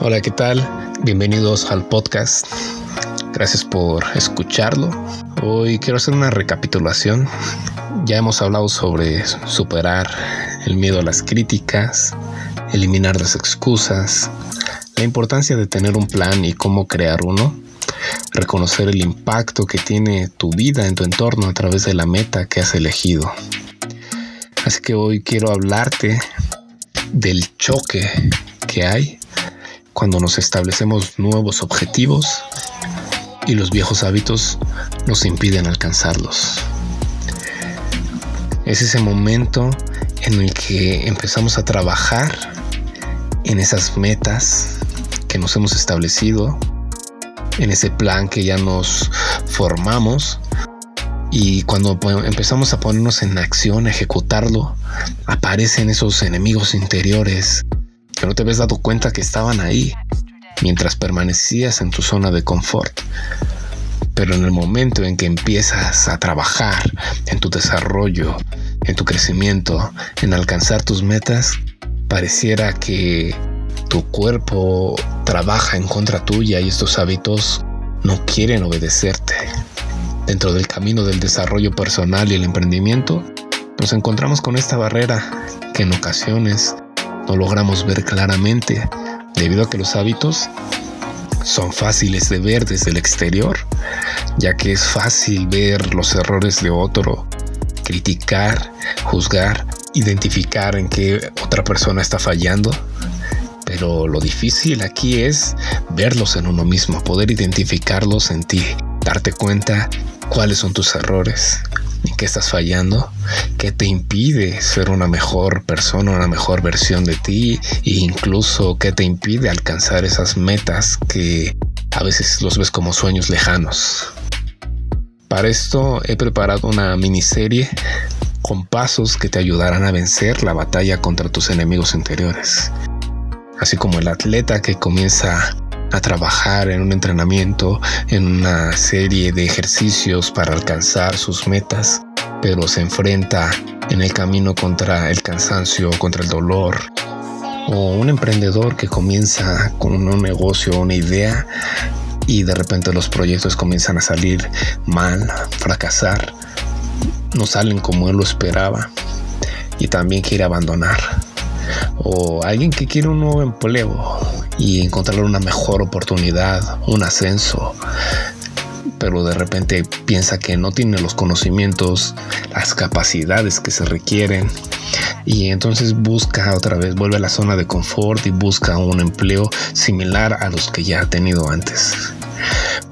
Hola, ¿qué tal? Bienvenidos al podcast. Gracias por escucharlo. Hoy quiero hacer una recapitulación. Ya hemos hablado sobre superar el miedo a las críticas, eliminar las excusas, la importancia de tener un plan y cómo crear uno, reconocer el impacto que tiene tu vida en tu entorno a través de la meta que has elegido. Así que hoy quiero hablarte del choque que hay cuando nos establecemos nuevos objetivos y los viejos hábitos nos impiden alcanzarlos. Es ese momento en el que empezamos a trabajar en esas metas que nos hemos establecido, en ese plan que ya nos formamos y cuando empezamos a ponernos en acción, ejecutarlo, aparecen esos enemigos interiores que no te habías dado cuenta que estaban ahí mientras permanecías en tu zona de confort. Pero en el momento en que empiezas a trabajar en tu desarrollo, en tu crecimiento, en alcanzar tus metas, pareciera que tu cuerpo trabaja en contra tuya y estos hábitos no quieren obedecerte. Dentro del camino del desarrollo personal y el emprendimiento, nos encontramos con esta barrera que en ocasiones no logramos ver claramente debido a que los hábitos son fáciles de ver desde el exterior, ya que es fácil ver los errores de otro, criticar, juzgar, identificar en qué otra persona está fallando. Pero lo difícil aquí es verlos en uno mismo, poder identificarlos en ti, darte cuenta cuáles son tus errores, en qué estás fallando, qué te impide ser una mejor persona, una mejor versión de ti e incluso qué te impide alcanzar esas metas que a veces los ves como sueños lejanos. Para esto he preparado una miniserie con pasos que te ayudarán a vencer la batalla contra tus enemigos interiores. Así como el atleta que comienza a trabajar en un entrenamiento, en una serie de ejercicios para alcanzar sus metas, pero se enfrenta en el camino contra el cansancio, contra el dolor. O un emprendedor que comienza con un negocio, una idea y de repente los proyectos comienzan a salir mal, fracasar, no salen como él lo esperaba y también quiere abandonar. O alguien que quiere un nuevo empleo y encontrar una mejor oportunidad, un ascenso, pero de repente piensa que no tiene los conocimientos, las capacidades que se requieren y entonces busca otra vez, vuelve a la zona de confort y busca un empleo similar a los que ya ha tenido antes.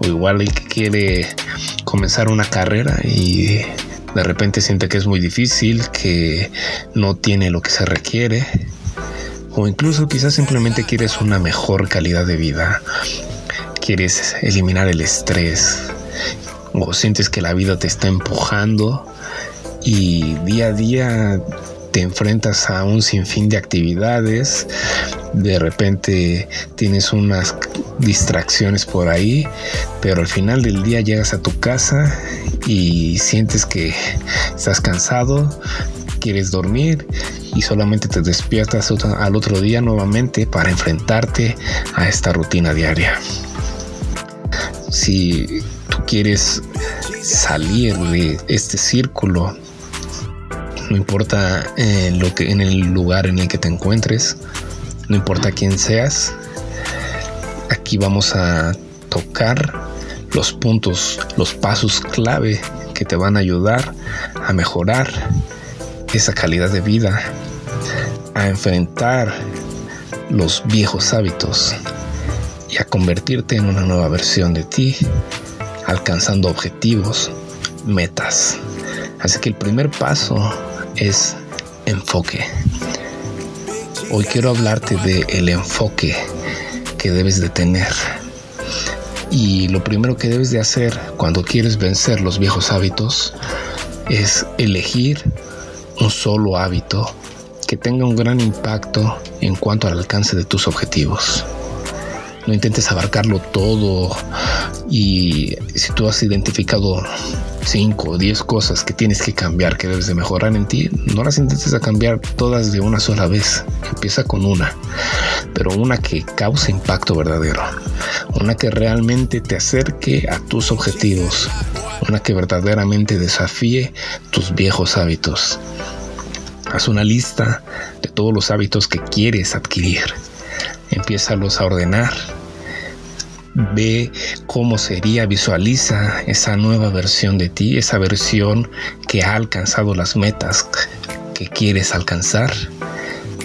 O igual el que quiere comenzar una carrera y de repente siente que es muy difícil, que no tiene lo que se requiere o incluso quizás simplemente quieres una mejor calidad de vida, quieres eliminar el estrés o sientes que la vida te está empujando y día a día te enfrentas a un sinfín de actividades, de repente tienes unas distracciones por ahí, pero al final del día llegas a tu casa y sientes que estás cansado, quieres dormir y solamente te despiertas al otro día nuevamente para enfrentarte a esta rutina diaria. Si tú quieres salir de este círculo, no importa eh, lo que en el lugar en el que te encuentres, no importa quién seas, aquí vamos a tocar los puntos, los pasos clave que te van a ayudar a mejorar esa calidad de vida, a enfrentar los viejos hábitos y a convertirte en una nueva versión de ti, alcanzando objetivos, metas. Así que el primer paso es enfoque. Hoy quiero hablarte de el enfoque que debes de tener. Y lo primero que debes de hacer cuando quieres vencer los viejos hábitos es elegir un solo hábito que tenga un gran impacto en cuanto al alcance de tus objetivos. No intentes abarcarlo todo y si tú has identificado 5 o 10 cosas que tienes que cambiar, que debes de mejorar en ti, no las intentes a cambiar todas de una sola vez. Empieza con una, pero una que cause impacto verdadero, una que realmente te acerque a tus objetivos, una que verdaderamente desafíe tus viejos hábitos. Haz una lista de todos los hábitos que quieres adquirir. Empiézalos a ordenar ve cómo sería, visualiza esa nueva versión de ti, esa versión que ha alcanzado las metas que quieres alcanzar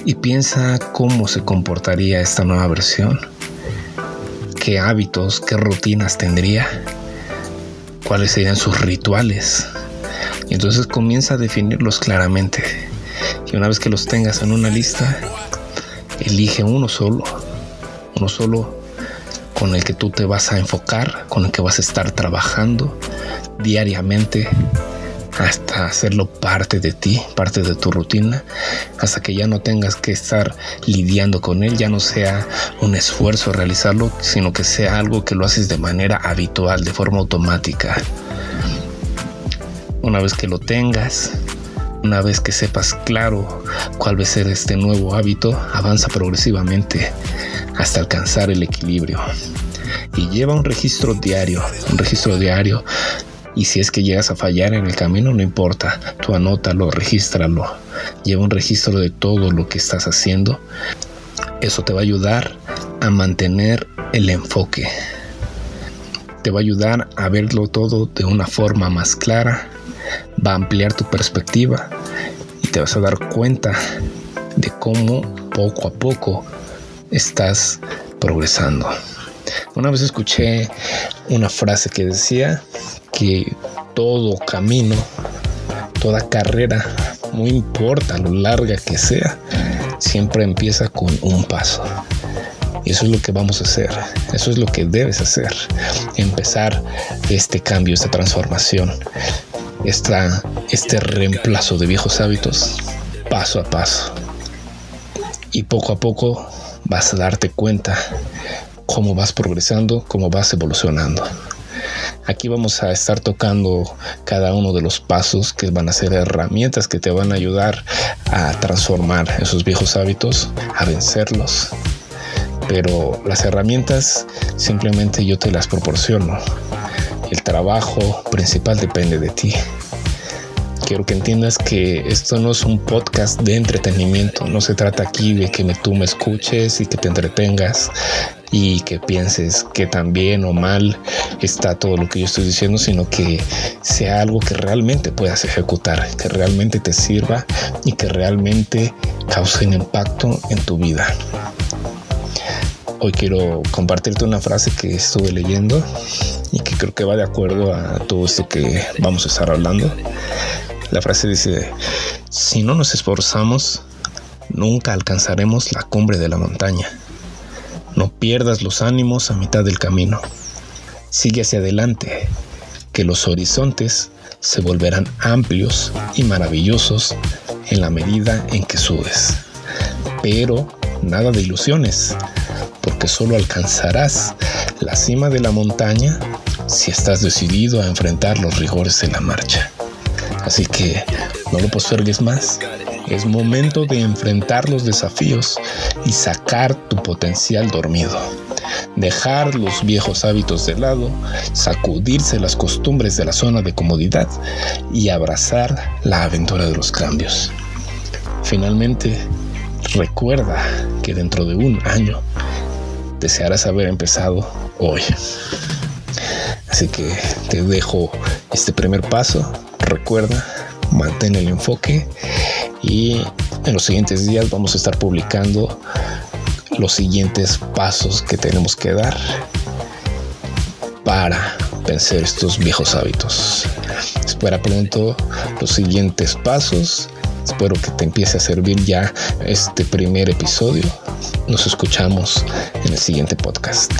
y piensa cómo se comportaría esta nueva versión, qué hábitos, qué rutinas tendría, cuáles serían sus rituales. Y entonces comienza a definirlos claramente. Y una vez que los tengas en una lista, elige uno solo, uno solo con el que tú te vas a enfocar, con el que vas a estar trabajando diariamente hasta hacerlo parte de ti, parte de tu rutina, hasta que ya no tengas que estar lidiando con él, ya no sea un esfuerzo realizarlo, sino que sea algo que lo haces de manera habitual, de forma automática. Una vez que lo tengas, una vez que sepas claro cuál va a ser este nuevo hábito, avanza progresivamente hasta alcanzar el equilibrio. Y lleva un registro diario, un registro diario. Y si es que llegas a fallar en el camino, no importa, tú anótalo, regístralo. Lleva un registro de todo lo que estás haciendo. Eso te va a ayudar a mantener el enfoque. Te va a ayudar a verlo todo de una forma más clara va a ampliar tu perspectiva y te vas a dar cuenta de cómo poco a poco estás progresando. Una vez escuché una frase que decía que todo camino, toda carrera, no importa lo larga que sea, siempre empieza con un paso. Y eso es lo que vamos a hacer. Eso es lo que debes hacer. Empezar este cambio, esta transformación este reemplazo de viejos hábitos paso a paso. Y poco a poco vas a darte cuenta cómo vas progresando, cómo vas evolucionando. Aquí vamos a estar tocando cada uno de los pasos que van a ser herramientas que te van a ayudar a transformar esos viejos hábitos, a vencerlos. Pero las herramientas simplemente yo te las proporciono. El trabajo principal depende de ti. Quiero que entiendas que esto no es un podcast de entretenimiento. No se trata aquí de que tú me escuches y que te entretengas y que pienses que tan bien o mal está todo lo que yo estoy diciendo, sino que sea algo que realmente puedas ejecutar, que realmente te sirva y que realmente cause un impacto en tu vida. Hoy quiero compartirte una frase que estuve leyendo y que creo que va de acuerdo a todo esto que vamos a estar hablando. La frase dice, si no nos esforzamos, nunca alcanzaremos la cumbre de la montaña. No pierdas los ánimos a mitad del camino. Sigue hacia adelante, que los horizontes se volverán amplios y maravillosos en la medida en que subes. Pero nada de ilusiones porque solo alcanzarás la cima de la montaña si estás decidido a enfrentar los rigores de la marcha. Así que no lo postergues más. Es momento de enfrentar los desafíos y sacar tu potencial dormido. Dejar los viejos hábitos de lado, sacudirse las costumbres de la zona de comodidad y abrazar la aventura de los cambios. Finalmente, recuerda que dentro de un año desearás haber empezado hoy. Así que te dejo este primer paso. Recuerda, mantén el enfoque y en los siguientes días vamos a estar publicando los siguientes pasos que tenemos que dar para vencer estos viejos hábitos. Espera pronto los siguientes pasos. Espero que te empiece a servir ya este primer episodio nos escuchamos en el siguiente podcast.